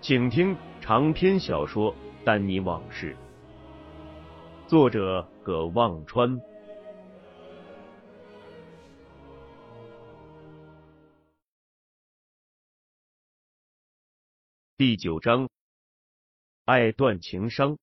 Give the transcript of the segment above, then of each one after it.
请听长篇小说《丹尼往事》，作者葛望川。第九章：爱断情伤。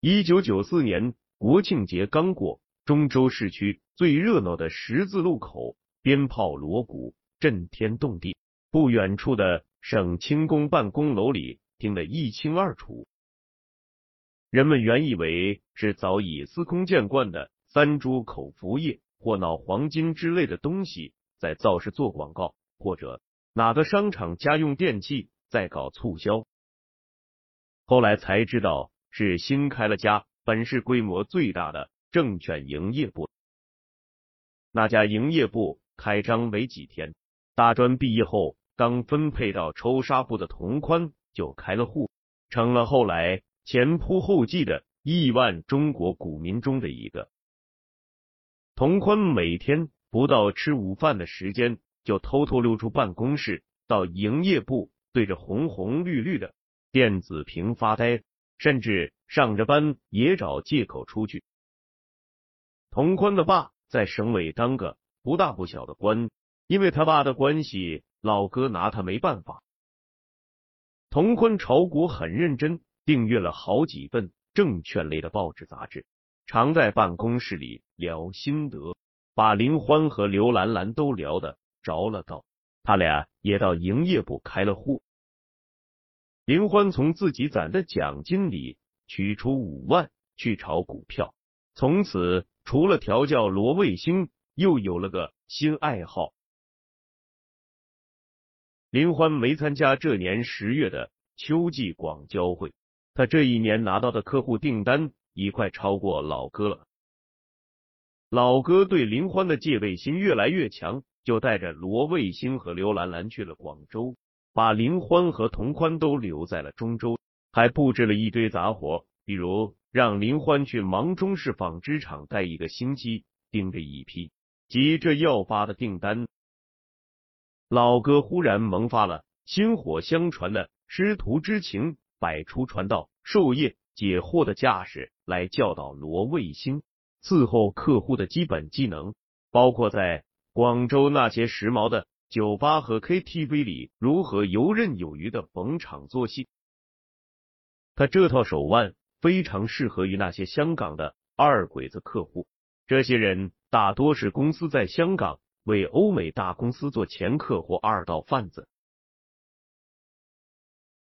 一九九四年国庆节刚过，中州市区最热闹的十字路口，鞭炮锣鼓，震天动地。不远处的省轻工办公楼里听得一清二楚。人们原以为是早已司空见惯的三株口服液或脑黄金之类的东西在造势做广告，或者哪个商场家用电器在搞促销。后来才知道是新开了家本市规模最大的证券营业部。那家营业部开张没几天，大专毕业后。刚分配到抽纱布的童宽就开了户，成了后来前仆后继的亿万中国股民中的一个。童宽每天不到吃午饭的时间，就偷偷溜出办公室，到营业部对着红红绿绿的电子屏发呆，甚至上着班也找借口出去。童宽的爸在省委当个不大不小的官，因为他爸的关系。老哥拿他没办法。童坤炒股很认真，订阅了好几份证券类的报纸杂志，常在办公室里聊心得，把林欢和刘兰兰都聊得着了道。他俩也到营业部开了户。林欢从自己攒的奖金里取出五万去炒股票，从此除了调教罗卫星，又有了个新爱好。林欢没参加这年十月的秋季广交会，他这一年拿到的客户订单已快超过老哥了。老哥对林欢的戒备心越来越强，就带着罗卫星和刘兰兰去了广州，把林欢和童宽都留在了中州，还布置了一堆杂活，比如让林欢去芒中市纺织厂待一个星期，盯着一批急着要发的订单。老哥忽然萌发了薪火相传的师徒之情，摆出传道授业解惑的架势来教导罗卫星伺候客户的基本技能，包括在广州那些时髦的酒吧和 KTV 里如何游刃有余的逢场作戏。他这套手腕非常适合于那些香港的二鬼子客户，这些人大多是公司在香港。为欧美大公司做掮客或二道贩子。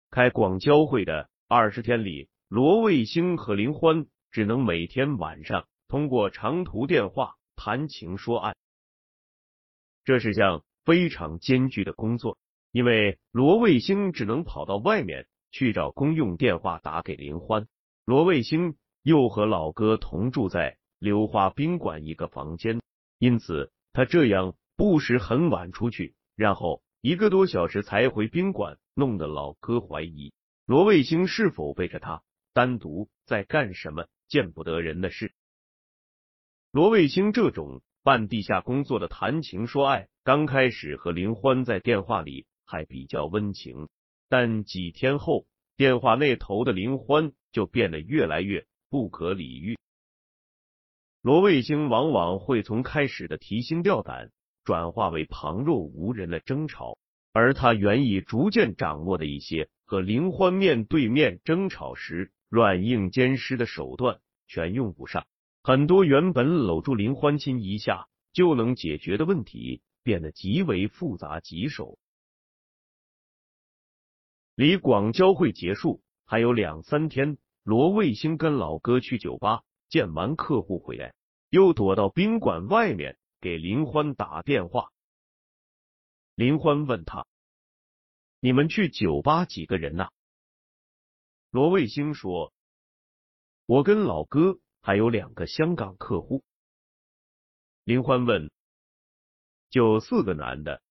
开广交会的二十天里，罗卫星和林欢只能每天晚上通过长途电话谈情说爱。这是项非常艰巨的工作，因为罗卫星只能跑到外面去找公用电话打给林欢。罗卫星又和老哥同住在流花宾馆一个房间，因此。他这样不时很晚出去，然后一个多小时才回宾馆，弄得老哥怀疑罗卫星是否背着他单独在干什么见不得人的事。罗卫星这种半地下工作的谈情说爱，刚开始和林欢在电话里还比较温情，但几天后，电话那头的林欢就变得越来越不可理喻。罗卫星往往会从开始的提心吊胆，转化为旁若无人的争吵，而他原已逐渐掌握的一些和林欢面对面争吵时软硬兼施的手段全用不上，很多原本搂住林欢亲一下就能解决的问题变得极为复杂棘手。离广交会结束还有两三天，罗卫星跟老哥去酒吧见完客户回来，又躲到宾馆外面。给林欢打电话，林欢问他：“你们去酒吧几个人呐？”罗卫星说：“我跟老哥还有两个香港客户。”林欢问：“就四个男的？”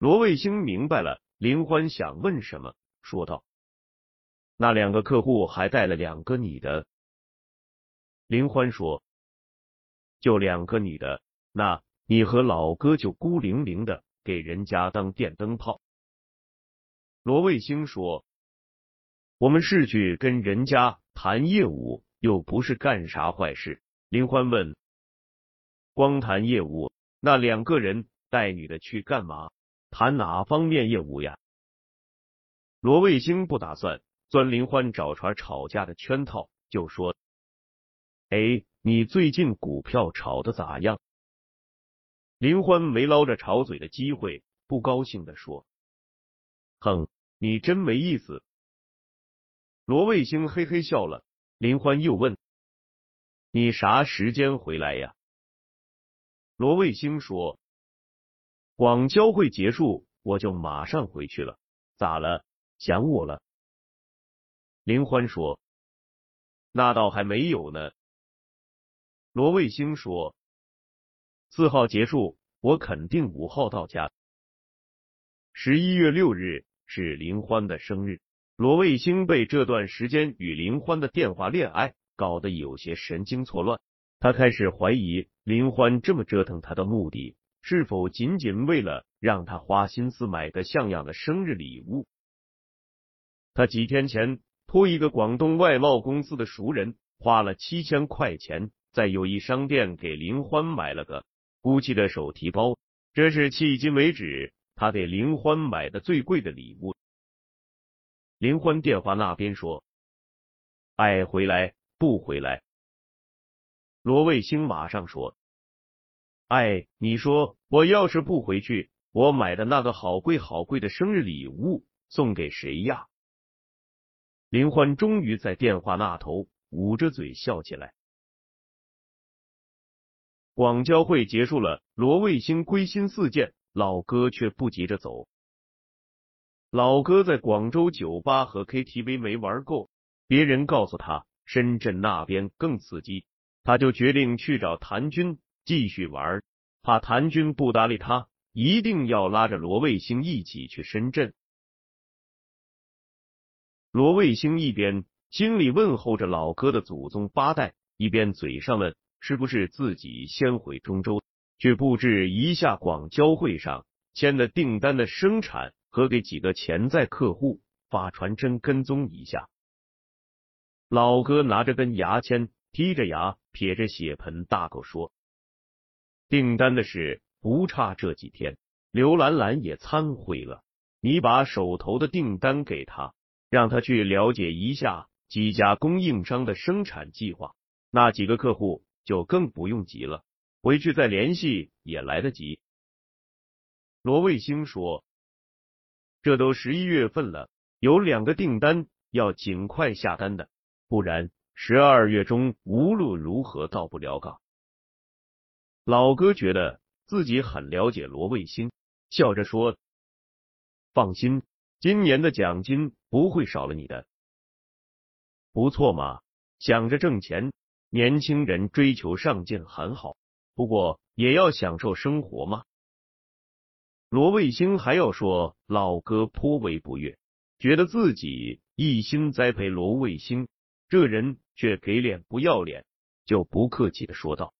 罗卫星明白了林欢想问什么，说道：“那两个客户还带了两个女的。”林欢说。就两个女的，那你和老哥就孤零零的给人家当电灯泡。罗卫星说：“我们是去跟人家谈业务，又不是干啥坏事。”林欢问：“光谈业务，那两个人带女的去干嘛？谈哪方面业务呀？”罗卫星不打算钻林欢找茬吵架的圈套，就说：“哎。”你最近股票炒的咋样？林欢没捞着吵嘴的机会，不高兴的说：“哼，你真没意思。”罗卫星嘿嘿笑了。林欢又问：“你啥时间回来呀？”罗卫星说：“广交会结束，我就马上回去了。咋了？想我了？”林欢说：“那倒还没有呢。”罗卫星说：“四号结束，我肯定五号到家。”十一月六日是林欢的生日，罗卫星被这段时间与林欢的电话恋爱搞得有些神经错乱。他开始怀疑林欢这么折腾他的目的，是否仅仅为了让他花心思买个像样的生日礼物？他几天前托一个广东外贸公司的熟人，花了七千块钱。在友谊商店给林欢买了个 GUCCI 的手提包，这是迄今为止他给林欢买的最贵的礼物。林欢电话那边说：“爱回来不回来？”罗卫星马上说：“哎，你说我要是不回去，我买的那个好贵好贵的生日礼物送给谁呀？”林欢终于在电话那头捂着嘴笑起来。广交会结束了，罗卫星归心似箭，老哥却不急着走。老哥在广州酒吧和 KTV 没玩够，别人告诉他深圳那边更刺激，他就决定去找谭军继续玩。怕谭军不搭理他，一定要拉着罗卫星一起去深圳。罗卫星一边心里问候着老哥的祖宗八代，一边嘴上问。是不是自己先回中州，去布置一下广交会上签的订单的生产和给几个潜在客户发传真跟踪一下？老哥拿着根牙签，剔着牙，撇着血盆大口说：“订单的事不差这几天，刘兰兰也参会了，你把手头的订单给他，让他去了解一下几家供应商的生产计划，那几个客户。”就更不用急了，回去再联系也来得及。罗卫星说：“这都十一月份了，有两个订单要尽快下单的，不然十二月中无论如何到不了岗。”老哥觉得自己很了解罗卫星，笑着说：“放心，今年的奖金不会少了你的。不错嘛，想着挣钱。”年轻人追求上进很好，不过也要享受生活嘛。罗卫星还要说，老哥颇为不悦，觉得自己一心栽培罗卫星，这人却给脸不要脸，就不客气的说道：“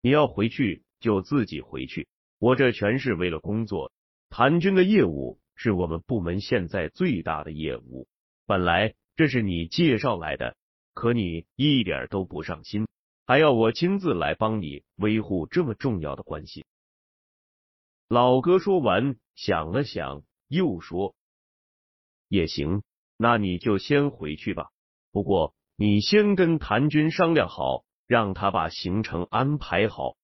你要回去就自己回去，我这全是为了工作。谭军的业务是我们部门现在最大的业务，本来这是你介绍来的。”可你一点都不上心，还要我亲自来帮你维护这么重要的关系。老哥说完，想了想，又说：“也行，那你就先回去吧。不过你先跟谭军商量好，让他把行程安排好。”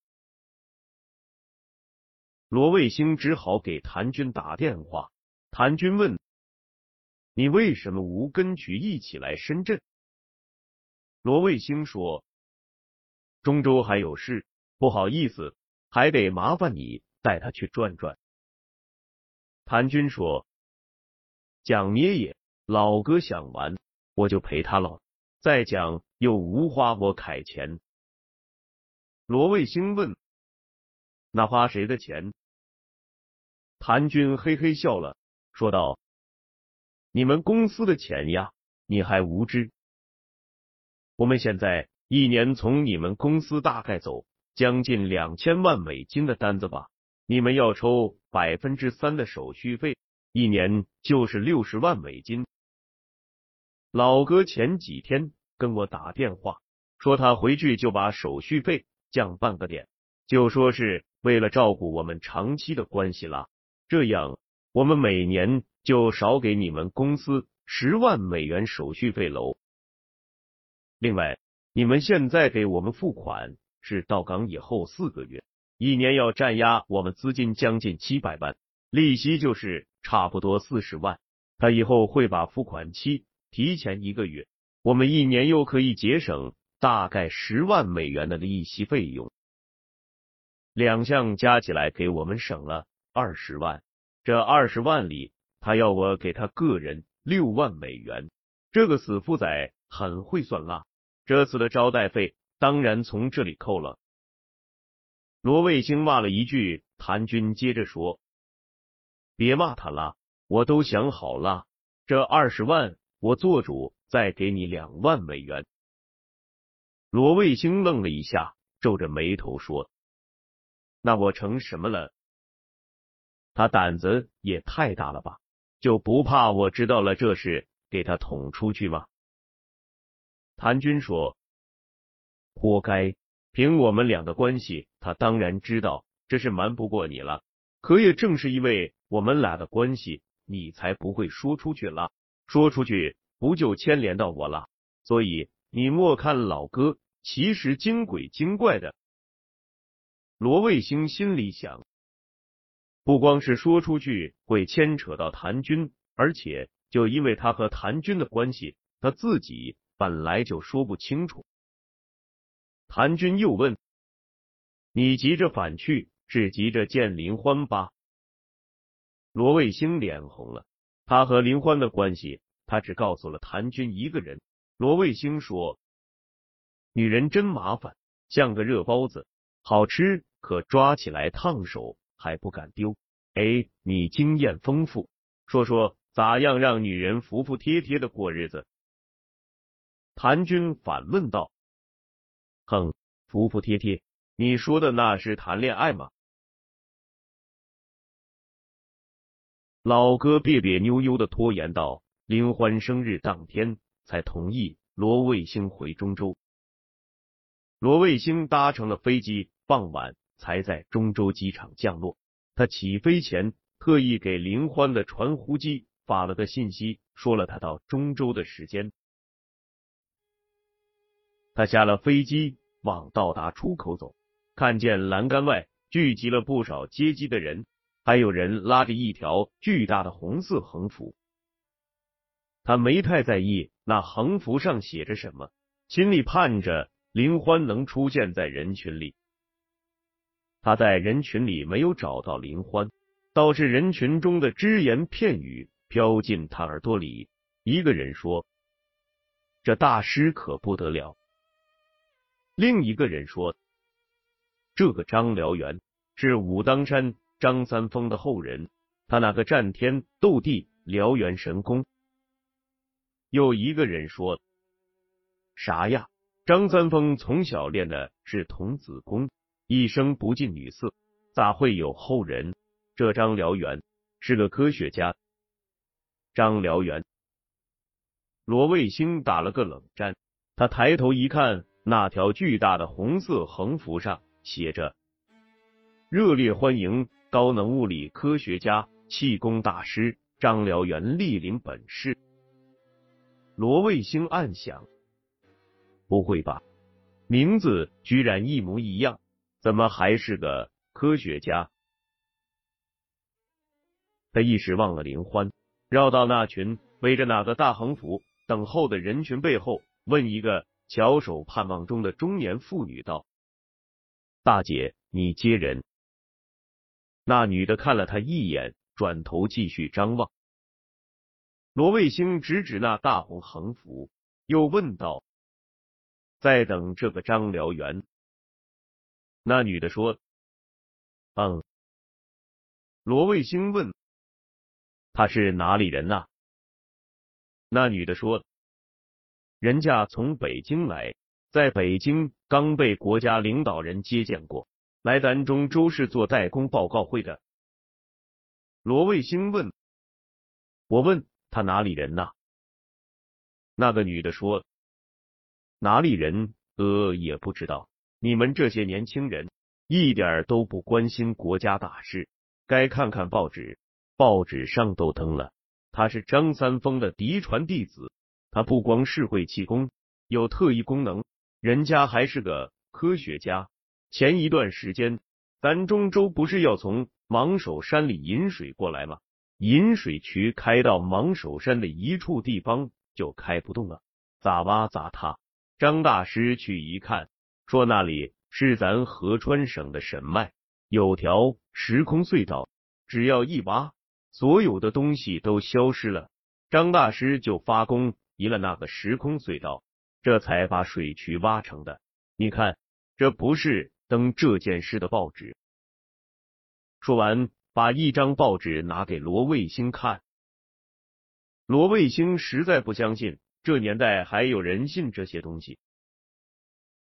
罗卫星只好给谭军打电话。谭军问：“你为什么无跟曲一起来深圳？”罗卫星说：“中州还有事，不好意思，还得麻烦你。”带他去转转。谭军说：“讲咩也，老哥想玩，我就陪他了。再讲又无花我凯钱。”罗卫星问：“那花谁的钱？”谭军嘿嘿笑了，说道：“你们公司的钱呀，你还无知。我们现在一年从你们公司大概走将近两千万美金的单子吧。”你们要抽百分之三的手续费，一年就是六十万美金。老哥前几天跟我打电话，说他回去就把手续费降半个点，就说是为了照顾我们长期的关系啦。这样我们每年就少给你们公司十万美元手续费喽。另外，你们现在给我们付款是到港以后四个月。一年要占压我们资金将近七百万，利息就是差不多四十万。他以后会把付款期提前一个月，我们一年又可以节省大概十万美元的利息费用。两项加起来给我们省了二十万。这二十万里，他要我给他个人六万美元。这个死富仔很会算辣，这次的招待费当然从这里扣了。罗卫星骂了一句，谭军接着说：“别骂他了，我都想好了，这二十万我做主，再给你两万美元。”罗卫星愣了一下，皱着眉头说：“那我成什么了？他胆子也太大了吧？就不怕我知道了这事，给他捅出去吗？”谭军说：“活该。”凭我们俩的关系，他当然知道这是瞒不过你了。可也正是因为我们俩的关系，你才不会说出去了。说出去不就牵连到我了？所以你莫看老哥其实精鬼精怪的。罗卫星心里想，不光是说出去会牵扯到谭军，而且就因为他和谭军的关系，他自己本来就说不清楚。谭军又问：“你急着返去，是急着见林欢吧？”罗卫星脸红了。他和林欢的关系，他只告诉了谭军一个人。罗卫星说：“女人真麻烦，像个热包子，好吃可抓起来烫手还不敢丢。哎，你经验丰富，说说咋样让女人服服帖帖的过日子？”谭军反问道。哼，服服帖帖，你说的那是谈恋爱吗？老哥别别扭扭的拖延到林欢生日当天，才同意罗卫星回中州。罗卫星搭乘了飞机，傍晚才在中州机场降落。他起飞前特意给林欢的传呼机发了个信息，说了他到中州的时间。他下了飞机。往到达出口走，看见栏杆外聚集了不少接机的人，还有人拉着一条巨大的红色横幅。他没太在意那横幅上写着什么，心里盼着林欢能出现在人群里。他在人群里没有找到林欢，倒是人群中的只言片语飘进他耳朵里。一个人说：“这大师可不得了。”另一个人说：“这个张辽元是武当山张三丰的后人，他那个战天斗地辽元神功。”又一个人说：“啥呀？张三丰从小练的是童子功，一生不近女色，咋会有后人？这张辽元是个科学家。”张辽元，罗卫星打了个冷战，他抬头一看。那条巨大的红色横幅上写着：“热烈欢迎高能物理科学家、气功大师张辽元莅临本市。罗卫星暗想：不会吧，名字居然一模一样，怎么还是个科学家？他一时忘了林欢，绕到那群围着那个大横幅等候的人群背后，问一个翘首盼望中的中年妇女道：“大姐，你接人？”那女的看了他一眼，转头继续张望。罗卫星指指那大红横幅，又问道：“在等这个张辽元？”那女的说：“嗯。”罗卫星问。他是哪里人呐？那女的说：“人家从北京来，在北京刚被国家领导人接见过，来咱中州市做代工报告会的。”罗卫星问：“我问他哪里人呐？”那个女的说：“哪里人？呃，也不知道。你们这些年轻人一点都不关心国家大事，该看看报纸。”报纸上都登了，他是张三丰的嫡传弟子。他不光是会气功，有特异功能，人家还是个科学家。前一段时间，咱中州不是要从芒手山里引水过来吗？引水渠开到芒手山的一处地方就开不动了，咋挖咋塌。张大师去一看，说那里是咱合川省的神脉，有条时空隧道，只要一挖。所有的东西都消失了，张大师就发功移了那个时空隧道，这才把水渠挖成的。你看，这不是登这件事的报纸。说完，把一张报纸拿给罗卫星看。罗卫星实在不相信，这年代还有人信这些东西。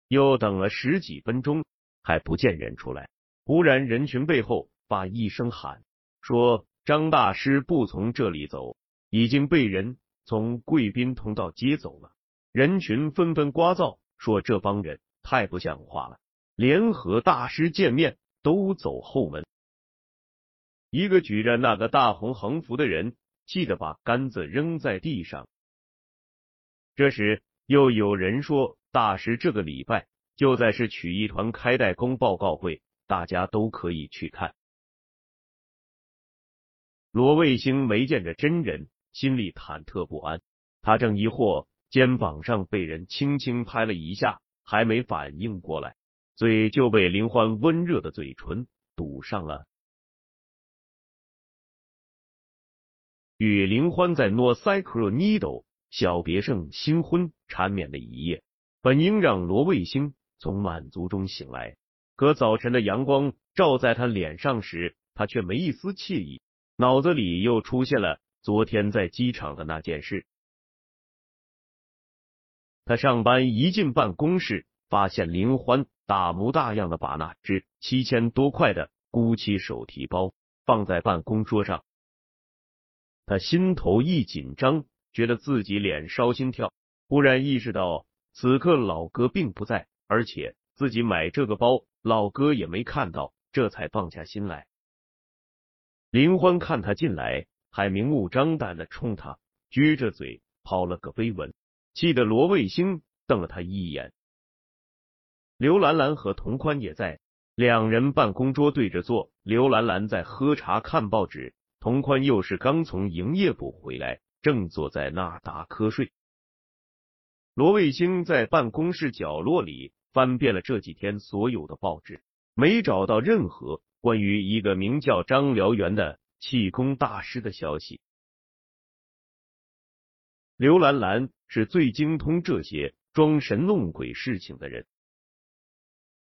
又等了十几分钟，还不见人出来。忽然，人群背后发一声喊说。张大师不从这里走，已经被人从贵宾通道接走了。人群纷纷刮噪，说这帮人太不像话了，连和大师见面都走后门。一个举着那个大红横幅的人气得把杆子扔在地上。这时又有人说，大师这个礼拜就在市曲艺团开代工报告会，大家都可以去看。罗卫星没见着真人，心里忐忑不安。他正疑惑，肩膀上被人轻轻拍了一下，还没反应过来，嘴就被林欢温热的嘴唇堵上了。与林欢在诺塞克尼斗小别胜新婚缠绵的一夜，本应让罗卫星从满足中醒来，可早晨的阳光照在他脸上时，他却没一丝惬意。脑子里又出现了昨天在机场的那件事。他上班一进办公室，发现林欢大模大样的把那只七千多块的 GUCCI 手提包放在办公桌上，他心头一紧张，觉得自己脸烧心跳。忽然意识到此刻老哥并不在，而且自己买这个包，老哥也没看到，这才放下心来。林欢看他进来，还明目张胆的冲他撅着嘴抛了个飞吻，气得罗卫星瞪了他一眼。刘兰兰和童宽也在，两人办公桌对着坐，刘兰兰在喝茶看报纸，童宽又是刚从营业部回来，正坐在那打瞌睡。罗卫星在办公室角落里翻遍了这几天所有的报纸，没找到任何。关于一个名叫张辽元的气功大师的消息，刘兰兰是最精通这些装神弄鬼事情的人。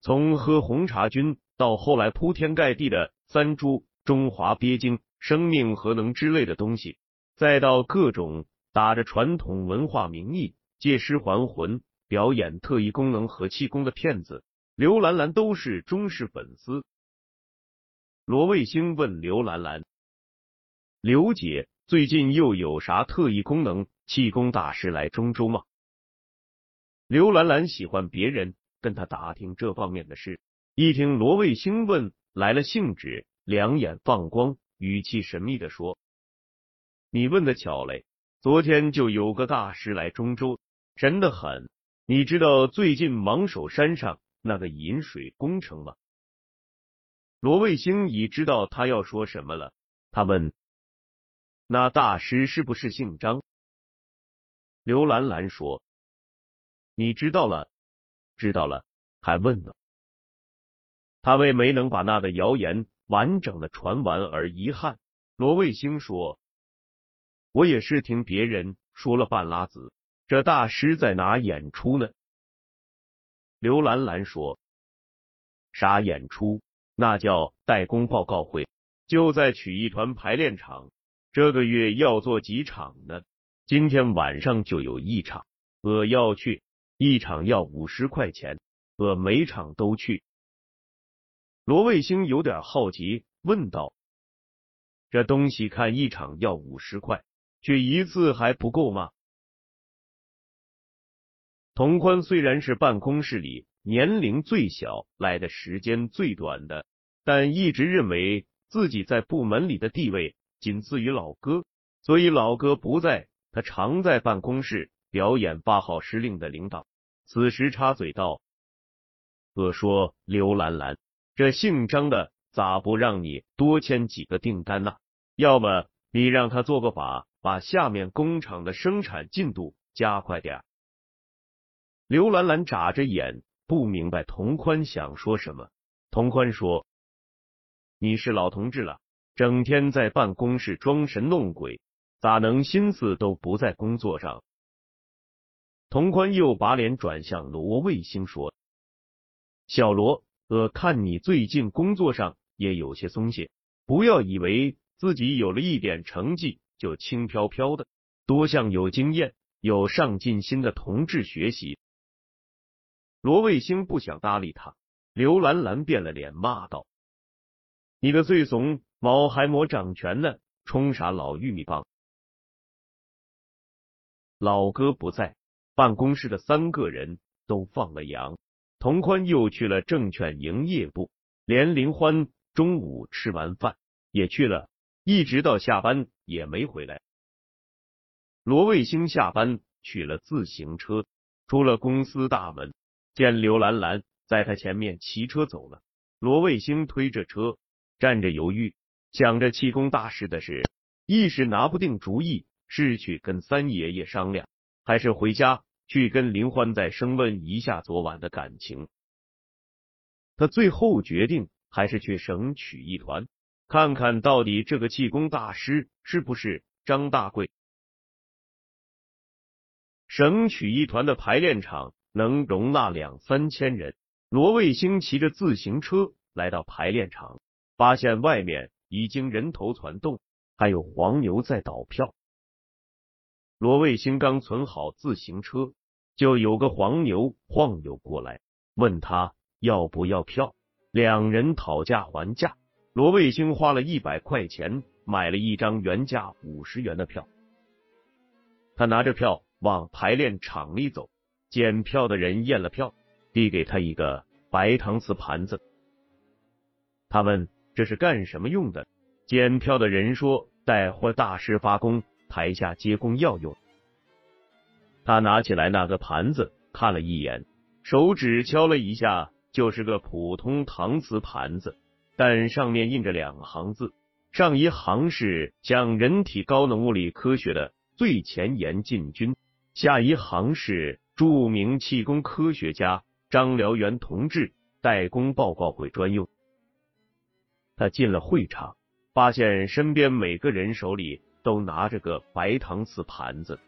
从喝红茶菌到后来铺天盖地的三株中华鳖精、生命核能之类的东西，再到各种打着传统文化名义借尸还魂、表演特异功能和气功的骗子，刘兰兰都是忠实粉丝。罗卫星问刘兰兰：“刘姐，最近又有啥特异功能气功大师来中州吗？”刘兰兰喜欢别人跟她打听这方面的事，一听罗卫星问来了兴致，两眼放光，语气神秘的说：“你问的巧嘞，昨天就有个大师来中州，神的很。你知道最近芒手山上那个引水工程吗？”罗卫星已知道他要说什么了，他问：“那大师是不是姓张？”刘兰兰说：“你知道了，知道了，还问呢。”他为没能把那个谣言完整的传完而遗憾。罗卫星说：“我也是听别人说了半拉子，这大师在哪演出呢？”刘兰兰说：“啥演出？那叫代工报告会，就在曲艺团排练场。这个月要做几场呢？今天晚上就有一场，我要去，一场要五十块钱，我每场都去。”罗卫星有点好奇，问道：“这东西看一场要五十块，去一次还不够吗？”童宽虽然是办公室里年龄最小、来的时间最短的，但一直认为自己在部门里的地位仅次于老哥，所以老哥不在，他常在办公室表演八号司令的领导。此时插嘴道：“我说刘兰兰。”这姓张的咋不让你多签几个订单呢？要么你让他做个法，把下面工厂的生产进度加快点。刘兰兰眨着眼，不明白童宽想说什么。童宽说：“你是老同志了，整天在办公室装神弄鬼，咋能心思都不在工作上？”童宽又把脸转向罗卫星说：“小罗。”我看你最近工作上也有些松懈，不要以为自己有了一点成绩就轻飘飘的，多向有经验、有上进心的同志学习。罗卫星不想搭理他，刘兰兰变了脸骂道：“你个最怂，毛还没长全呢，冲啥老玉米棒？”老哥不在，办公室的三个人都放了羊。童宽又去了证券营业部，连林欢中午吃完饭也去了，一直到下班也没回来。罗卫星下班取了自行车，出了公司大门，见刘兰兰在他前面骑车走了。罗卫星推着车，站着犹豫，想着气功大师的事，一时拿不定主意，是去跟三爷爷商量，还是回家。去跟林欢再升温一下昨晚的感情，他最后决定还是去省曲艺团看看到底这个气功大师是不是张大贵。省曲艺团的排练场能容纳两三千人。罗卫星骑着自行车来到排练场，发现外面已经人头攒动，还有黄牛在倒票。罗卫星刚存好自行车，就有个黄牛晃悠过来，问他要不要票。两人讨价还价，罗卫星花了一百块钱买了一张原价五十元的票。他拿着票往排练场里走，检票的人验了票，递给他一个白搪瓷盘子。他问这是干什么用的？检票的人说待会大师发功。台下接工要用，他拿起来那个盘子看了一眼，手指敲了一下，就是个普通搪瓷盘子，但上面印着两行字，上一行是讲人体高能物理科学的最前沿进军，下一行是著名气功科学家张辽元同志代工报告会专用。他进了会场，发现身边每个人手里。都拿着个白搪瓷盘子。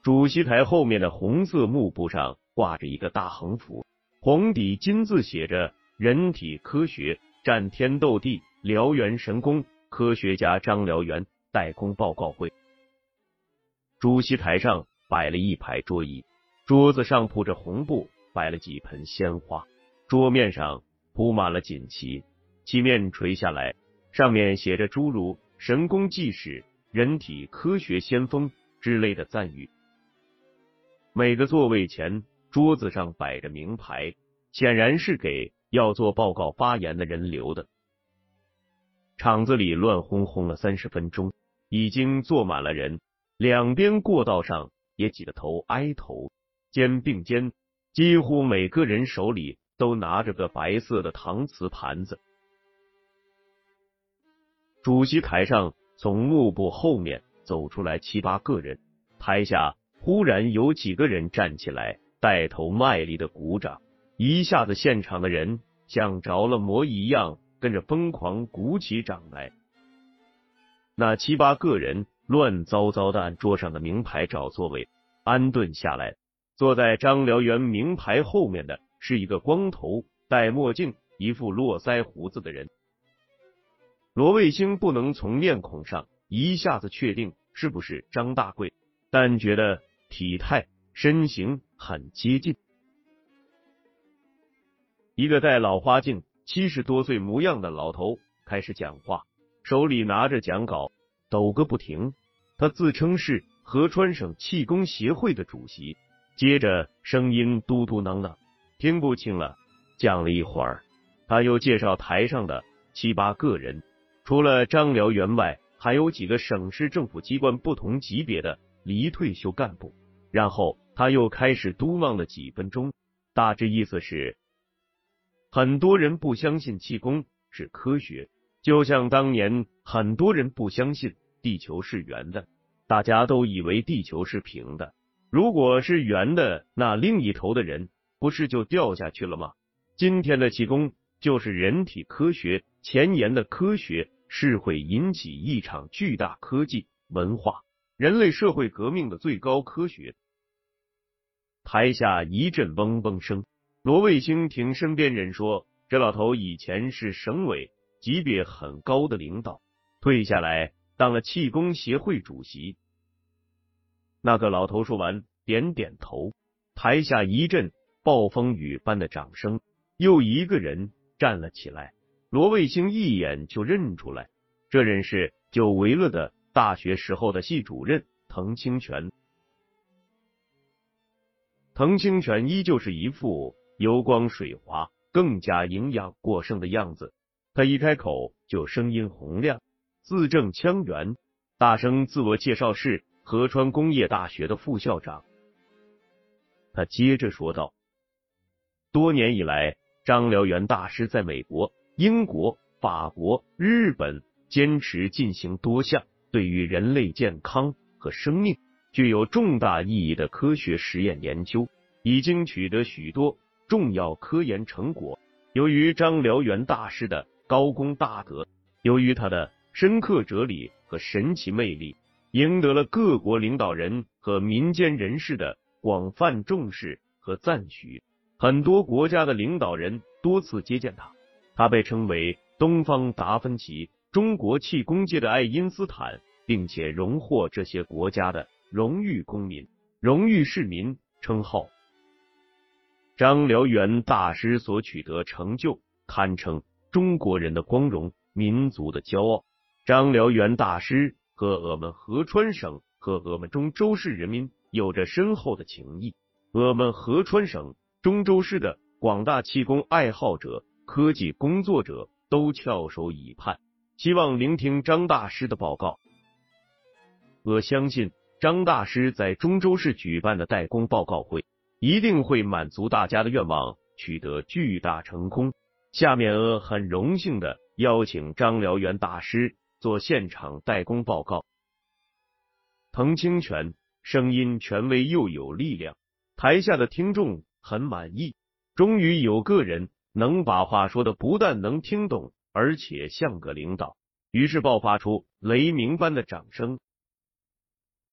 主席台后面的红色幕布上挂着一个大横幅，红底金字写着“人体科学战天斗地，燎原神功，科学家张燎原代工报告会”。主席台上摆了一排桌椅，桌子上铺着红布，摆了几盆鲜花，桌面上铺满了锦旗，漆面垂下来，上面写着诸如。神功济世、人体科学先锋之类的赞誉。每个座位前桌子上摆着名牌，显然是给要做报告发言的人留的。场子里乱哄哄了三十分钟，已经坐满了人，两边过道上也挤得头挨头，肩并肩，几乎每个人手里都拿着个白色的搪瓷盘子。主席台上从幕布后面走出来七八个人，台下忽然有几个人站起来，带头卖力的鼓掌，一下子现场的人像着了魔一样。跟着疯狂鼓起掌来，那七八个人乱糟糟的按桌上的名牌找座位，安顿下来。坐在张辽元名牌后面的是一个光头、戴墨镜、一副络腮胡子的人。罗卫星不能从面孔上一下子确定是不是张大贵，但觉得体态、身形很接近。一个戴老花镜。七十多岁模样的老头开始讲话，手里拿着讲稿，抖个不停。他自称是合川省气功协会的主席，接着声音嘟嘟囔囔，听不清了。讲了一会儿，他又介绍台上的七八个人，除了张辽员外，还有几个省市政府机关不同级别的离退休干部。然后他又开始嘟囔了几分钟，大致意思是。很多人不相信气功是科学，就像当年很多人不相信地球是圆的，大家都以为地球是平的。如果是圆的，那另一头的人不是就掉下去了吗？今天的气功就是人体科学前沿的科学，是会引起一场巨大科技、文化、人类社会革命的最高科学。台下一阵嗡嗡声。罗卫星听身边人说，这老头以前是省委级别很高的领导，退下来当了气功协会主席。那个老头说完，点点头。台下一阵暴风雨般的掌声。又一个人站了起来，罗卫星一眼就认出来，这人是久违了的大学时候的系主任滕清泉。滕清泉依旧是一副。油光水滑，更加营养过剩的样子。他一开口就声音洪亮，字正腔圆，大声自我介绍是合川工业大学的副校长。他接着说道：“多年以来，张辽元大师在美国、英国、法国、日本坚持进行多项对于人类健康和生命具有重大意义的科学实验研究，已经取得许多。”重要科研成果。由于张辽元大师的高功大德，由于他的深刻哲理和神奇魅力，赢得了各国领导人和民间人士的广泛重视和赞许。很多国家的领导人多次接见他，他被称为东方达芬奇、中国气功界的爱因斯坦，并且荣获这些国家的荣誉公民、荣誉市民称号。张辽元大师所取得成就，堪称中国人的光荣，民族的骄傲。张辽元大师和我们合川省和我们中州市人民有着深厚的情谊。我们合川省、中州市的广大气功爱好者、科技工作者都翘首以盼，希望聆听张大师的报告。我相信张大师在中州市举办的代工报告会。一定会满足大家的愿望，取得巨大成功。下面呃很荣幸的邀请张辽元大师做现场代工报告。滕清泉声音权威又有力量，台下的听众很满意。终于有个人能把话说的不但能听懂，而且像个领导。于是爆发出雷鸣般的掌声。